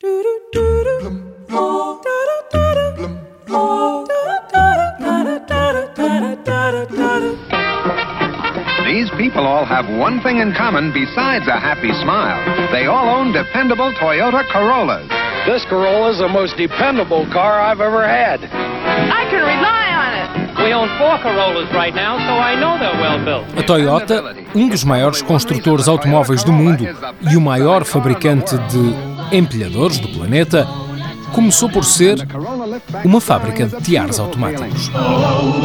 These people all have one thing in common besides a happy smile. They all own dependable Toyota Corollas. This Corolla is the most dependable car I've ever had. I can rely on it. We own four Corollas right now, so I know they're well built. A Toyota, um dos maiores construtores automóveis do mundo e o maior fabricante de empilhadores do planeta, começou por ser uma fábrica de tiares automáticos. Oh,